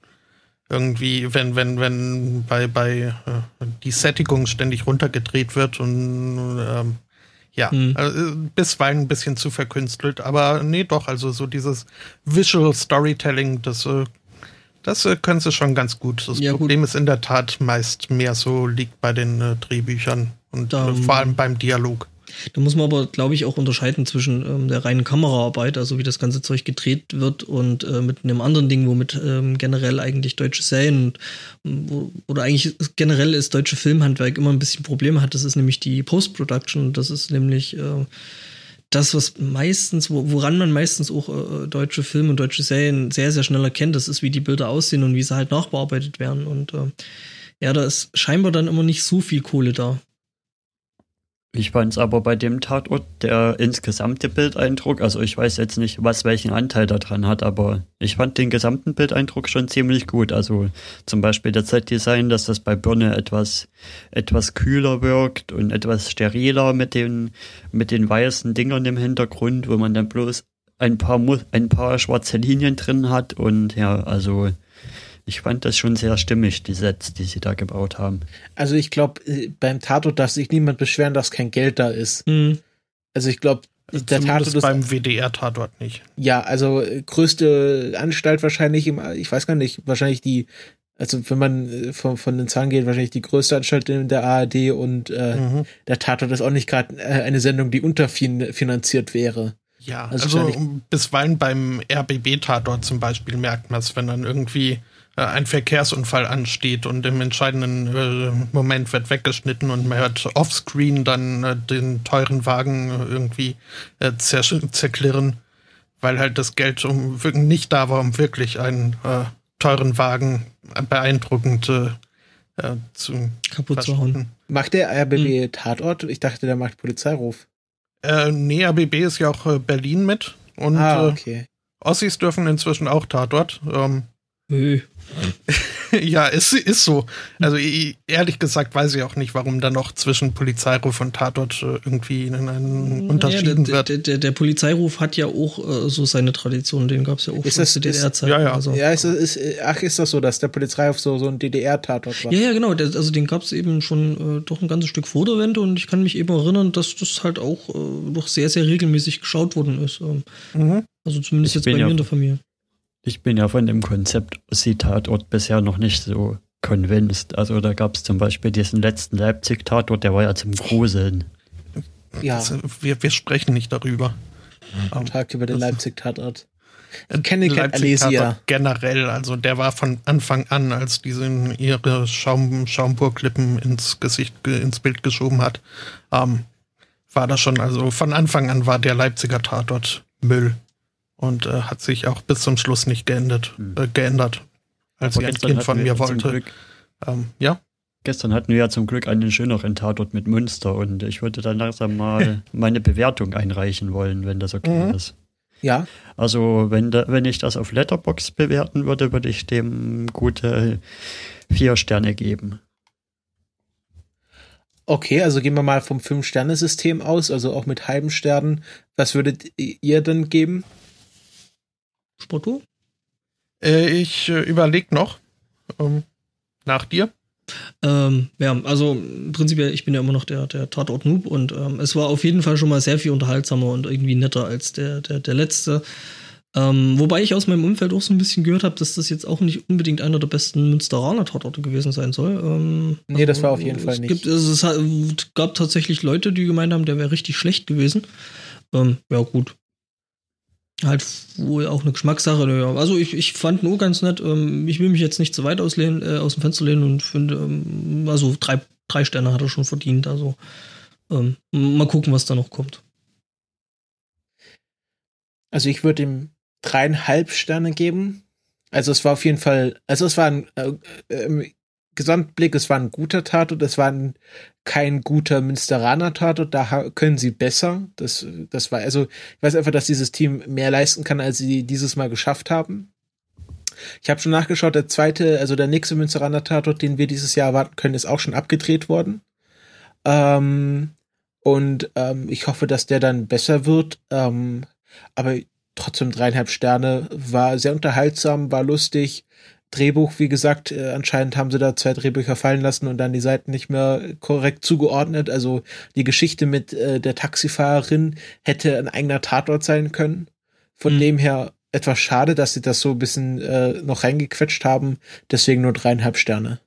irgendwie, wenn, wenn, wenn bei, bei äh, die Sättigung ständig runtergedreht wird und ähm, ja, hm. also, bisweilen ein bisschen zu verkünstelt, aber nee, doch, also so dieses Visual Storytelling, das äh, das können sie schon ganz gut. Das ja, Problem gut. ist in der Tat meist mehr so liegt bei den äh, Drehbüchern und da, äh, vor allem beim Dialog. Da muss man aber, glaube ich, auch unterscheiden zwischen ähm, der reinen Kameraarbeit, also wie das ganze Zeug gedreht wird, und äh, mit einem anderen Ding, womit ähm, generell eigentlich deutsche Serien wo, oder eigentlich generell ist deutsche Filmhandwerk immer ein bisschen Probleme hat. Das ist nämlich die Post-Production. Das ist nämlich äh, das, was meistens, woran man meistens auch äh, deutsche Filme und deutsche Serien sehr, sehr schnell erkennt, das ist, wie die Bilder aussehen und wie sie halt nachbearbeitet werden. Und äh, ja, da ist scheinbar dann immer nicht so viel Kohle da. Ich fand es aber bei dem Tatort der insgesamte Bildeindruck, also ich weiß jetzt nicht, was welchen Anteil daran hat, aber ich fand den gesamten Bildeindruck schon ziemlich gut. Also zum Beispiel der Set-Design, dass das bei Birne etwas, etwas kühler wirkt und etwas steriler mit den, mit den weißen Dingern im Hintergrund, wo man dann bloß ein paar, ein paar schwarze Linien drin hat und ja, also ich fand das schon sehr stimmig, die Sets, die sie da gebaut haben. Also ich glaube, äh, beim Tatort darf sich niemand beschweren, dass kein Geld da ist. Mhm. Also ich glaube, der Tatort ist beim WDR-Tatort nicht. Ja, also äh, größte Anstalt wahrscheinlich im, ich weiß gar nicht, wahrscheinlich die, also wenn man äh, von, von den Zahlen geht, wahrscheinlich die größte Anstalt in der ARD und äh, mhm. der Tatort ist auch nicht gerade eine Sendung, die unterfinanziert wäre. Ja, also, also bisweilen beim RBB-Tatort zum Beispiel merkt man es, wenn dann irgendwie äh, ein Verkehrsunfall ansteht und im entscheidenden äh, Moment wird weggeschnitten und man hört offscreen dann äh, den teuren Wagen äh, irgendwie äh, zer zerklirren, weil halt das Geld um, nicht da war, um wirklich einen äh, teuren Wagen beeindruckend zu kaputt zu hauen. Macht der RBB hm. Tatort? Ich dachte, der macht Polizeiruf. Äh, nee, RBB ist ja auch Berlin mit und ah, okay. Ossis dürfen inzwischen auch Tatort. Ähm, Nö. Ja, es ist so. Also ehrlich gesagt weiß ich auch nicht, warum da noch zwischen Polizeiruf und Tatort äh, irgendwie einen Unterschied ja, wird. Der, der, der, Polizeiruf hat ja auch äh, so seine Tradition, den gab es ja auch ist das, DDR-Zeit. Ja, ja. Also. ja ist, ist, ach, ist das so, dass der Polizeiruf so, so ein DDR-Tatort war? Ja, ja, genau. Der, also den gab es eben schon äh, doch ein ganzes Stück vor der Wende und ich kann mich eben erinnern, dass das halt auch äh, doch sehr, sehr regelmäßig geschaut worden ist. Ähm, mhm. Also zumindest ich jetzt bei mir in der Familie. Ich bin ja von dem Konzept Ossi-Tatort bisher noch nicht so convinced. Also da gab es zum Beispiel diesen letzten Leipzig-Tatort, der war ja zum Gruseln. Ja. Das, wir, wir sprechen nicht darüber. Am Tag über den Leipzig-Tatort. kenne Cat Alesia. Generell, also der war von Anfang an, als die ihre Schaum, Schaumburglippen ins Gesicht, ins Bild geschoben hat, ähm, war das schon, also von Anfang an war der Leipziger Tatort Müll und äh, hat sich auch bis zum Schluss nicht geändert, mhm. äh, geändert als sie ein Kind von mir wollte. Ähm, ja. Gestern hatten wir ja zum Glück einen schöneren Tatort mit Münster und ich würde dann langsam mal meine Bewertung einreichen wollen, wenn das okay mhm. ist. Ja. Also, wenn, da, wenn ich das auf Letterbox bewerten würde, würde ich dem gute vier Sterne geben. Okay, also gehen wir mal vom Fünf-Sterne-System aus, also auch mit halben Sternen. Was würdet ihr denn geben? Spotto? Äh, ich äh, überlege noch. Ähm, nach dir? Ähm, ja, also prinzipiell, ich bin ja immer noch der, der Tatort-Noob und ähm, es war auf jeden Fall schon mal sehr viel unterhaltsamer und irgendwie netter als der, der, der letzte. Ähm, wobei ich aus meinem Umfeld auch so ein bisschen gehört habe, dass das jetzt auch nicht unbedingt einer der besten Münsteraner Tatorte gewesen sein soll. Ähm, nee, also, das war auf jeden Fall nicht. Gibt, also, es gab tatsächlich Leute, die gemeint haben, der wäre richtig schlecht gewesen. Ähm, ja, gut halt wohl auch eine Geschmackssache. Also ich, ich fand nur ganz nett. Ähm, ich will mich jetzt nicht zu weit auslehnen, äh, aus dem Fenster lehnen und finde, ähm, also drei, drei Sterne hat er schon verdient. Also ähm, mal gucken, was da noch kommt. Also ich würde ihm dreieinhalb Sterne geben. Also es war auf jeden Fall, also es war ein, äh, äh, Gesamtblick, es war ein guter Tatort, es war ein, kein guter Münsteraner Tatort, da können sie besser. Das, das war, also, ich weiß einfach, dass dieses Team mehr leisten kann, als sie dieses Mal geschafft haben. Ich habe schon nachgeschaut, der zweite, also der nächste Münsteraner Tatort, den wir dieses Jahr erwarten können, ist auch schon abgedreht worden. Ähm, und ähm, ich hoffe, dass der dann besser wird. Ähm, aber trotzdem dreieinhalb Sterne, war sehr unterhaltsam, war lustig, Drehbuch, wie gesagt, äh, anscheinend haben sie da zwei Drehbücher fallen lassen und dann die Seiten nicht mehr korrekt zugeordnet. Also die Geschichte mit äh, der Taxifahrerin hätte ein eigener Tatort sein können. Von mhm. dem her etwas schade, dass sie das so ein bisschen äh, noch reingequetscht haben. Deswegen nur dreieinhalb Sterne.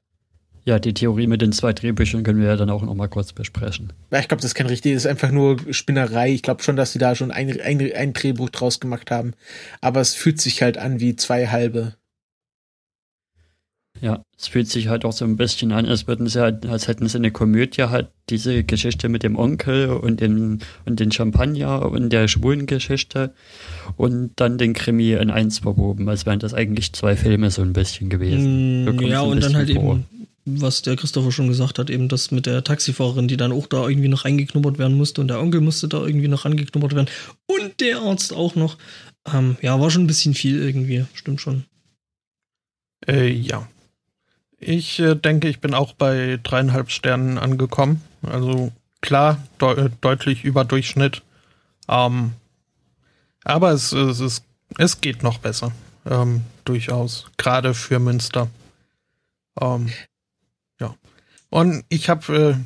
Ja, die Theorie mit den zwei Drehbüchern können wir ja dann auch noch mal kurz besprechen. Ja, ich glaube, das ist kein richtig, das ist einfach nur Spinnerei. Ich glaube schon, dass sie da schon ein, ein, ein Drehbuch draus gemacht haben. Aber es fühlt sich halt an wie zwei halbe. Ja, es fühlt sich halt auch so ein bisschen an, als würden sie halt, als hätten sie eine Komödie halt diese Geschichte mit dem Onkel und dem und den Champagner und der schwulen Geschichte und dann den Krimi in eins verwoben, als wären das eigentlich zwei Filme so ein bisschen gewesen. Mm, ja, und dann halt vor. eben, was der Christopher schon gesagt hat, eben das mit der Taxifahrerin, die dann auch da irgendwie noch reingeknubbert werden musste und der Onkel musste da irgendwie noch reingeknubbert werden und der Arzt auch noch. Ähm, ja, war schon ein bisschen viel irgendwie, stimmt schon. Äh, ja, ich äh, denke, ich bin auch bei dreieinhalb Sternen angekommen. Also klar, de deutlich über Durchschnitt. Ähm, aber es, es, es, es geht noch besser. Ähm, durchaus. Gerade für Münster. Ähm, ja. Und ich habe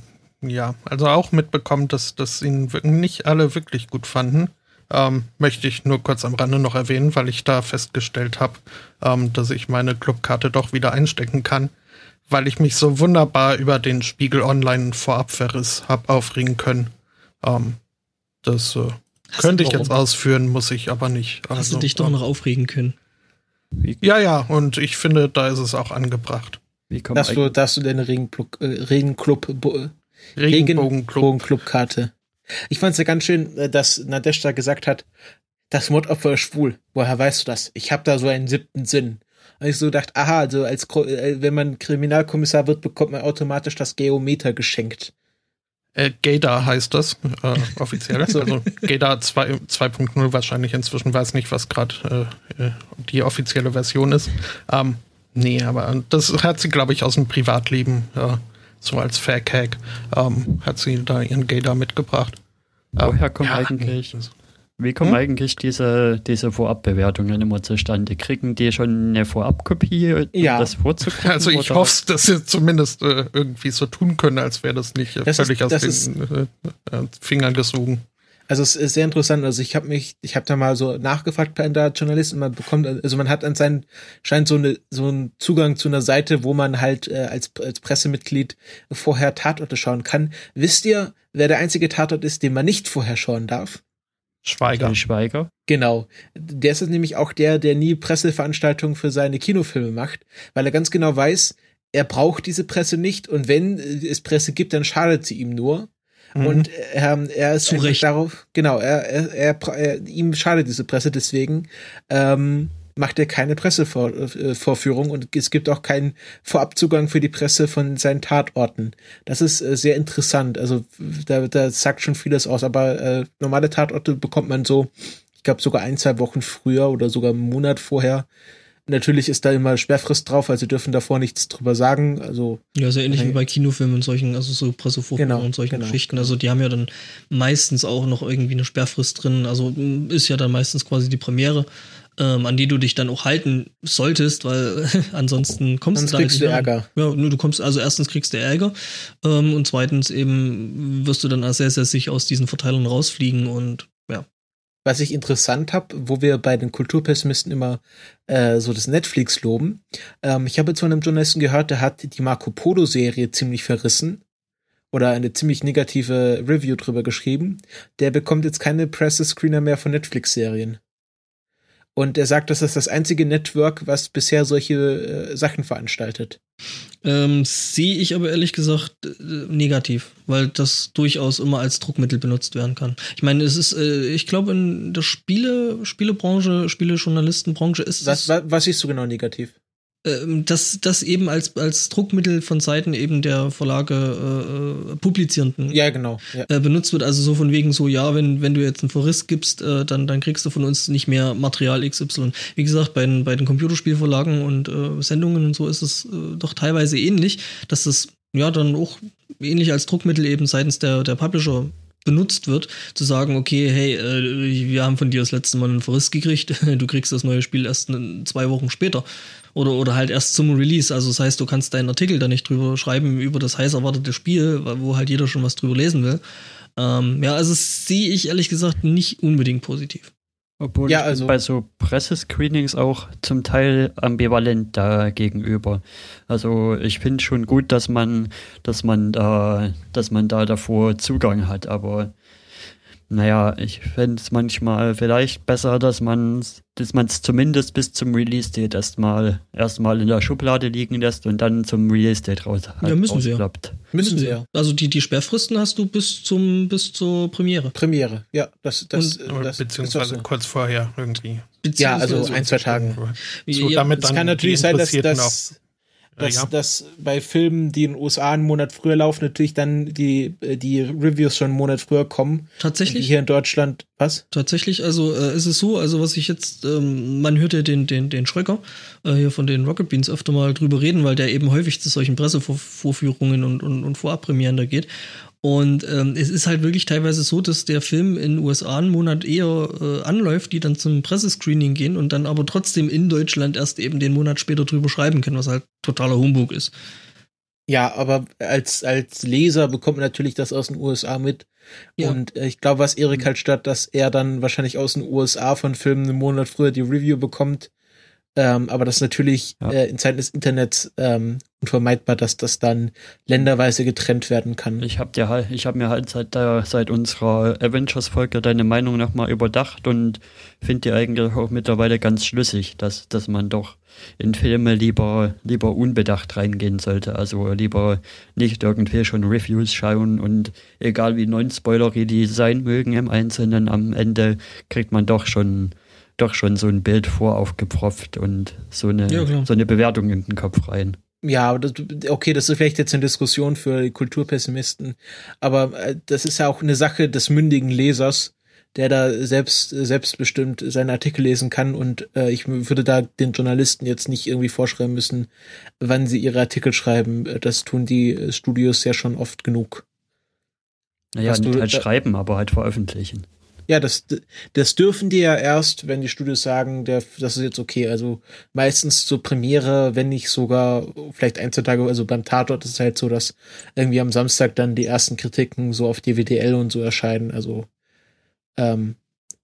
äh, ja, also auch mitbekommen, dass, dass ihn nicht alle wirklich gut fanden. Ähm, möchte ich nur kurz am Rande noch erwähnen, weil ich da festgestellt habe, ähm, dass ich meine Clubkarte doch wieder einstecken kann weil ich mich so wunderbar über den Spiegel Online Vorabverriss hab aufregen können. Ähm, das äh, könnte ich jetzt ausführen, muss ich aber nicht. Also, Hast du dich doch noch aufregen können? Ja, ja, und ich finde, da ist es auch angebracht. Wie kommt dass, du, dass du deine Regenclub, äh, Regenclub, äh, Regenbogenclub-Karte. Ich fand es ja ganz schön, äh, dass Nadeshda gesagt hat, das Mordopfer ist schwul. Woher weißt du das? Ich habe da so einen siebten Sinn. Und ich so gedacht, aha, also als äh, wenn man Kriminalkommissar wird, bekommt man automatisch das Geometer geschenkt. Äh, Gator heißt das äh, offiziell. also Gator 2.0 wahrscheinlich inzwischen weiß nicht, was gerade äh, äh, die offizielle Version ist. Ähm, nee, aber das hat sie, glaube ich, aus dem Privatleben, äh, so als Fake-Hack, ähm, hat sie da ihren Gator mitgebracht. Woher kommt ja, eigentlich? Nee, wie kommen hm? eigentlich diese, diese Vorabbewertungen immer zustande? Kriegen die schon eine Vorabkopie, um ja. das vorzugucken? Also ich hoffe, dass sie zumindest äh, irgendwie so tun können, als wäre das nicht äh, das völlig ist, aus den ist, äh, äh, Fingern gesogen. Also es ist sehr interessant. Also ich habe mich, ich habe da mal so nachgefragt bei der Journalisten, man bekommt, also man hat an seinen scheint so eine so einen Zugang zu einer Seite, wo man halt äh, als als Pressemitglied vorher Tatorte schauen kann. Wisst ihr, wer der einzige Tatort ist, den man nicht vorher schauen darf? Schweiger. Schweiger. Genau. Der ist nämlich auch der, der nie Presseveranstaltungen für seine Kinofilme macht, weil er ganz genau weiß, er braucht diese Presse nicht und wenn es Presse gibt, dann schadet sie ihm nur. Mhm. Und ähm, er ist Zu Recht. darauf, genau, er, er, er, er, ihm schadet diese Presse, deswegen ähm, macht er keine Pressevorführung äh, und es gibt auch keinen Vorabzugang für die Presse von seinen Tatorten. Das ist äh, sehr interessant. Also da, da sagt schon vieles aus, aber äh, normale Tatorte bekommt man so, ich glaube sogar ein, zwei Wochen früher oder sogar einen Monat vorher Natürlich ist da immer Sperrfrist drauf, also dürfen davor nichts drüber sagen. Also ja, sehr ähnlich wie bei Kinofilmen und solchen, also so Pressevorführungen genau, und solchen genau. Geschichten. Also die haben ja dann meistens auch noch irgendwie eine Sperrfrist drin. Also ist ja dann meistens quasi die Premiere, ähm, an die du dich dann auch halten solltest, weil ansonsten kommst Sonst du da kriegst du Ärger. Ja, du kommst also erstens kriegst du Ärger ähm, und zweitens eben wirst du dann sehr sehr sicher aus diesen Verteilern rausfliegen und ja was ich interessant habe, wo wir bei den Kulturpessimisten immer äh, so das Netflix loben. Ähm, ich habe jetzt von einem Journalisten gehört, der hat die Marco Polo-Serie ziemlich verrissen oder eine ziemlich negative Review drüber geschrieben. Der bekommt jetzt keine Presse-Screener mehr von Netflix-Serien. Und er sagt, das ist das einzige Network, was bisher solche äh, Sachen veranstaltet. Ähm, Sehe ich aber ehrlich gesagt äh, negativ, weil das durchaus immer als Druckmittel benutzt werden kann. Ich meine, es ist, äh, ich glaube, in der Spiele, Spielebranche, Spielejournalistenbranche ist was, was, was siehst du genau negativ? Ähm, dass das eben als, als Druckmittel von Seiten eben der Verlage äh, äh, Publizierenden ja, genau, ja. Äh, benutzt wird. Also so von wegen so, ja, wenn, wenn du jetzt einen Verriss gibst, äh, dann, dann kriegst du von uns nicht mehr Material XY. Wie gesagt, bei den, bei den Computerspielverlagen und äh, Sendungen und so ist es äh, doch teilweise ähnlich, dass das ja dann auch ähnlich als Druckmittel eben seitens der, der Publisher benutzt wird, zu sagen, okay, hey, äh, wir haben von dir das letzte Mal einen Verriss gekriegt, du kriegst das neue Spiel erst zwei Wochen später oder, oder halt erst zum Release. Also das heißt, du kannst deinen Artikel da nicht drüber schreiben über das heiß erwartete Spiel, wo halt jeder schon was drüber lesen will. Ähm, ja, also sehe ich ehrlich gesagt nicht unbedingt positiv. Obwohl ja, also bei so Pressescreenings auch zum Teil ambivalent da gegenüber. Also ich finde schon gut, dass man, dass man da, dass man da davor Zugang hat, aber naja, ich fände es manchmal vielleicht besser, dass man dass man es zumindest bis zum Release-Date erstmal erstmal in der Schublade liegen lässt und dann zum Release-Date raus halt Ja, müssen sie ja. Müssen sie ja. Also die, die Sperrfristen hast du bis zum bis zur Premiere. Premiere, ja. Das, das, und, das beziehungsweise so. kurz vorher irgendwie. Ja, also ein, zwei Tagen. So, damit es kann natürlich sein, dass, dass dass, ja. dass bei Filmen, die in den USA einen Monat früher laufen, natürlich dann die, äh, die Reviews schon einen Monat früher kommen. Tatsächlich? Hier in Deutschland, was? Tatsächlich, also äh, ist es so, also was ich jetzt, ähm, man hört ja den, den, den Schröcker äh, hier von den Rocket Beans öfter mal drüber reden, weil der eben häufig zu solchen Pressevorführungen und, und, und Vorabpremieren da geht. Und ähm, es ist halt wirklich teilweise so, dass der Film in den USA einen Monat eher äh, anläuft, die dann zum Pressescreening gehen und dann aber trotzdem in Deutschland erst eben den Monat später drüber schreiben können, was halt totaler Humbug ist. Ja, aber als, als Leser bekommt man natürlich das aus den USA mit. Ja. Und äh, ich glaube, was Erik halt statt, dass er dann wahrscheinlich aus den USA von Filmen einen Monat früher die Review bekommt, ähm, aber das ist natürlich ja. äh, in Zeiten des Internets ähm, unvermeidbar, dass das dann länderweise getrennt werden kann. Ich habe halt, ich habe mir halt seit der, seit unserer Avengers-Folge deine Meinung nochmal überdacht und finde die eigentlich auch mittlerweile ganz schlüssig, dass, dass man doch in Filme lieber, lieber unbedacht reingehen sollte. Also lieber nicht irgendwie schon Reviews schauen und egal wie neun Spoilery die sein mögen im Einzelnen, am Ende kriegt man doch schon doch schon so ein Bild voraufgepropft und so eine, ja, so eine Bewertung in den Kopf rein. Ja, das, okay, das ist vielleicht jetzt eine Diskussion für Kulturpessimisten, aber äh, das ist ja auch eine Sache des mündigen Lesers, der da selbst selbstbestimmt seinen Artikel lesen kann und äh, ich würde da den Journalisten jetzt nicht irgendwie vorschreiben müssen, wann sie ihre Artikel schreiben. Das tun die Studios ja schon oft genug. Naja, nicht du, halt schreiben, aber halt veröffentlichen. Ja, das, das dürfen die ja erst, wenn die Studios sagen, der, das ist jetzt okay. Also meistens zur Premiere, wenn nicht sogar vielleicht ein, zwei Tage, also beim Tatort ist es halt so, dass irgendwie am Samstag dann die ersten Kritiken so auf DWDL und so erscheinen. Also ähm,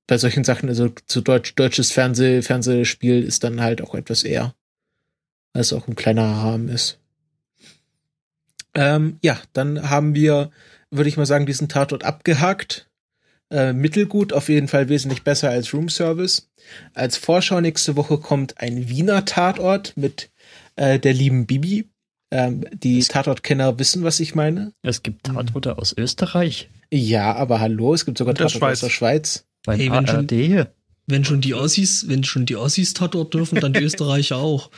bei solchen Sachen, also zu Deutsch, deutsches Fernseh, Fernsehspiel ist dann halt auch etwas eher, weil es auch ein kleinerer Rahmen ist. Ähm, ja, dann haben wir, würde ich mal sagen, diesen Tatort abgehakt äh, mittelgut, auf jeden Fall wesentlich besser als Room Service. Als Vorschau nächste Woche kommt ein Wiener Tatort mit äh, der lieben Bibi. Ähm, die Tatortkenner wissen, was ich meine. Es gibt Tatorte aus Österreich. Ja, aber hallo, es gibt sogar Tatorte aus der Schweiz. Beim Hey, wenn ARD. schon- Wenn schon die Ossis, wenn schon die Ossis Tatort dürfen, dann die Österreicher auch.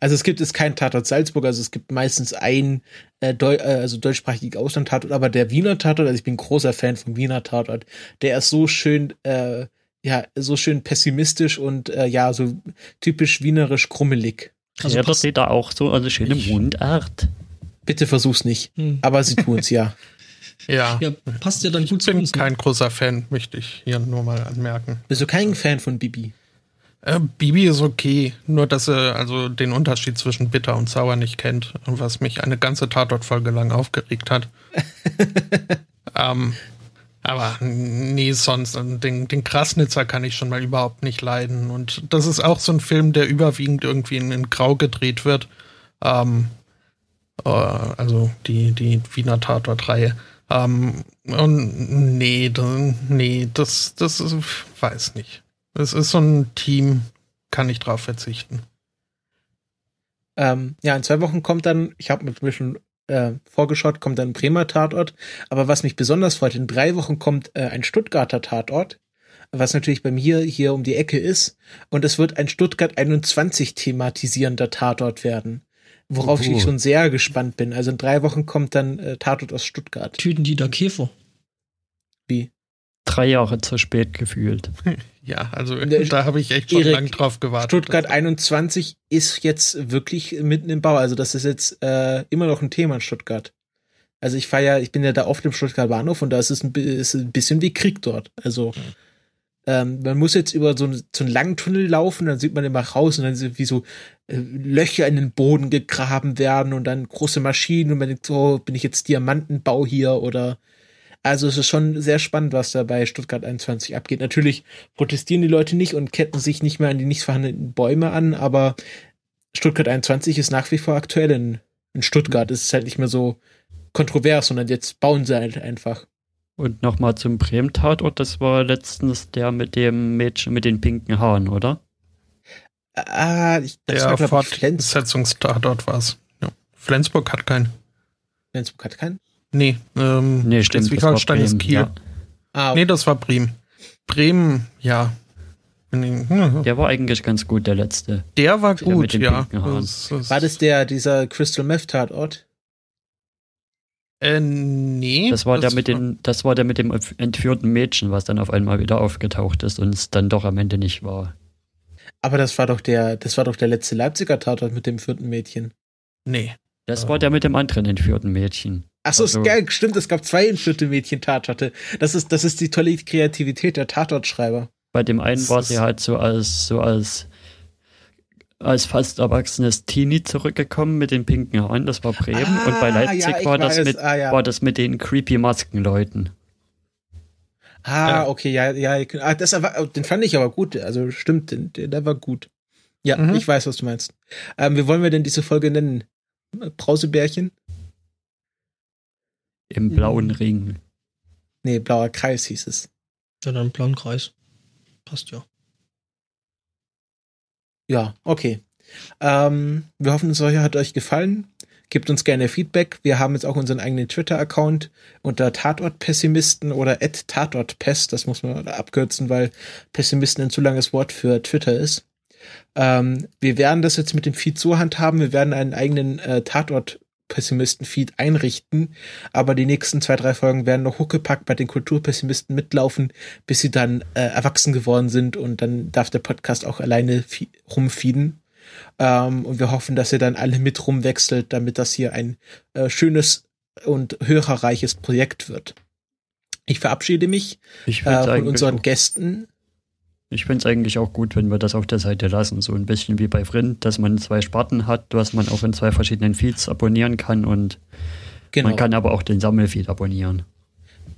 Also es gibt es kein Tatort Salzburg, also es gibt meistens ein äh, Deu äh, also deutschsprachiger Ausland-Tatort, aber der Wiener Tatort, also ich bin großer Fan vom Wiener Tatort, der ist so schön, äh, ja, so schön pessimistisch und äh, ja, so typisch wienerisch krummelig. Also ja, das passt, steht da auch so eine schöne Mundart. Bitte versuch's nicht. Hm. Aber sie tun's ja. Ja, ja, passt ja dann gut ich zu bin uns. ne? kein großer Fan, möchte ich hier nur mal anmerken. Bist du kein Fan von Bibi? Äh, Bibi ist okay, nur dass er also den Unterschied zwischen bitter und sauer nicht kennt, was mich eine ganze Tatortfolge lang aufgeregt hat. ähm, aber nee, sonst, äh, den, den Krasnitzer kann ich schon mal überhaupt nicht leiden. Und das ist auch so ein Film, der überwiegend irgendwie in, in Grau gedreht wird. Ähm, äh, also die, die Wiener Tatort-Reihe. Ähm, und nee, nee, das, das ist, weiß nicht. Es ist so ein Team, kann ich drauf verzichten. Ähm, ja, in zwei Wochen kommt dann, ich habe mir schon äh, vorgeschaut, kommt dann ein Bremer Tatort. Aber was mich besonders freut, in drei Wochen kommt äh, ein Stuttgarter Tatort, was natürlich bei mir hier um die Ecke ist. Und es wird ein Stuttgart 21 thematisierender Tatort werden. Worauf Oh. ich schon sehr gespannt bin. Also in drei Wochen kommt dann äh, Tatort aus Stuttgart. Tüten die da Käfer. Wie? Drei Jahre zu spät gefühlt. Ja, also da habe ich echt schon Erik, lang drauf gewartet. Stuttgart 21 ist jetzt wirklich mitten im Bau. Also das ist jetzt äh, immer noch ein Thema in Stuttgart. Also ich fahre ja, ich bin ja da oft im Stuttgart Bahnhof und da ist es ein, ist ein bisschen wie Krieg dort. Also ähm, man muss jetzt über so, einen- so einen langen Tunnel laufen, dann sieht man immer raus und dann sind wie so äh, Löcher in den Boden gegraben werden und dann große Maschinen und man denkt, so bin ich jetzt Diamantenbau hier oder also es ist schon sehr spannend, was da bei Stuttgart 21 abgeht. Natürlich protestieren die Leute nicht und ketten sich nicht mehr an die nicht vorhandenen Bäume an, aber Stuttgart 21 ist nach wie vor aktuell in, in Stuttgart. Es ist halt nicht mehr so kontrovers, sondern jetzt bauen sie halt einfach. Und nochmal zum Bremen-Tatort, das war letztens der mit dem Mädchen mit den pinken Haaren, oder? Ah, ich, das Der war, glaube ich, Flens Fortsetzungstatort war es. Ja. Flensburg hat keinen. Flensburg hat keinen. Nee, ähm, Nee, stimmt. das war Schleswig-Holstein ist Bremen, Kiel. Ja. Ah, Nee, das war Bremen. Bremen, ja. Der, Der war eigentlich ganz gut, der letzte. der war der mit gut, ja. Das, das, war das der, dieser Crystal Meth Tatort? Äh, nee. Das war der mit den, das war der mit dem entführten Mädchen, was dann auf einmal wieder aufgetaucht ist und es dann doch am Ende nicht war. Aber das war doch der, das war doch der letzte Leipziger Tatort mit dem vierten Mädchen. Nee. Das Ah. war der mit dem anderen entführten Mädchen. Ach so, Also- ist geil, stimmt, es gab zwei entführte Mädchen Tatorte. Das ist, das ist die tolle Kreativität der Tatortschreiber. Bei dem einen Das war sie halt so als, so als, als fast erwachsenes Teenie zurückgekommen mit den pinken Haaren, das war Bremen. und bei Ah, Leipzig ja, war, das weiß. mit, Ah, ja. war das mit den creepy Maskenleuten. Ah, Ja. okay, ja, ja, ah, das war, den fand ich aber gut. Also stimmt, der, der war gut. Ja, Mhm. ich weiß, was du meinst. Ähm, wie wollen wir denn diese Folge nennen? Brausebärchen? Im Mhm. blauen Ring. Nee, blauer Kreis hieß es. Ja, dann blauen Kreis. Passt ja. Ja, okay. Ähm, wir hoffen, es hat euch gefallen. Gebt uns gerne Feedback. Wir haben jetzt auch unseren eigenen Twitter-Account unter Tatortpessimisten oder Tatortpest. Das muss man abkürzen, weil Pessimisten ein zu langes Wort für Twitter ist. Ähm, wir werden das jetzt mit dem Feed so handhaben. Wir werden einen eigenen äh, Tatort-Pessimisten-Feed einrichten. Aber die nächsten zwei, drei Folgen werden noch huckepackt bei den Kulturpessimisten mitlaufen, bis sie dann äh, erwachsen geworden sind und dann darf der Podcast auch alleine rumfeeden. Ähm, und wir hoffen, dass ihr dann alle mit rumwechselt, damit das hier ein äh, schönes und hörerreiches Projekt wird. Ich verabschiede mich Ich äh, von unseren Gästen. Ich find's eigentlich auch gut, wenn wir das auf der Seite lassen. So ein bisschen wie bei Vrind, dass man zwei Sparten hat, was man auch in zwei verschiedenen Feeds abonnieren kann und Genau. man kann aber auch den Sammelfeed abonnieren.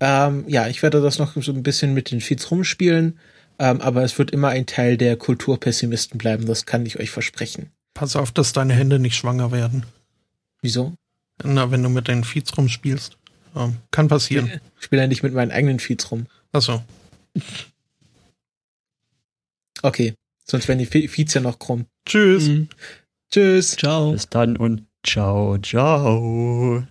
Ähm, ja, ich werde das noch so ein bisschen mit den Feeds rumspielen, ähm, aber es wird immer ein Teil der Kulturpessimisten bleiben, das kann ich euch versprechen. Pass auf, dass deine Hände nicht schwanger werden. Wieso? Na, wenn du mit deinen Feeds rumspielst. Ähm, kann passieren. Ich spiele ja nicht mit meinen eigenen Feeds rum. Achso. Okay, sonst werden die Feeds ja noch krumm. Tschüss. Mhm. Tschüss. Ciao. Bis dann und ciao, ciao.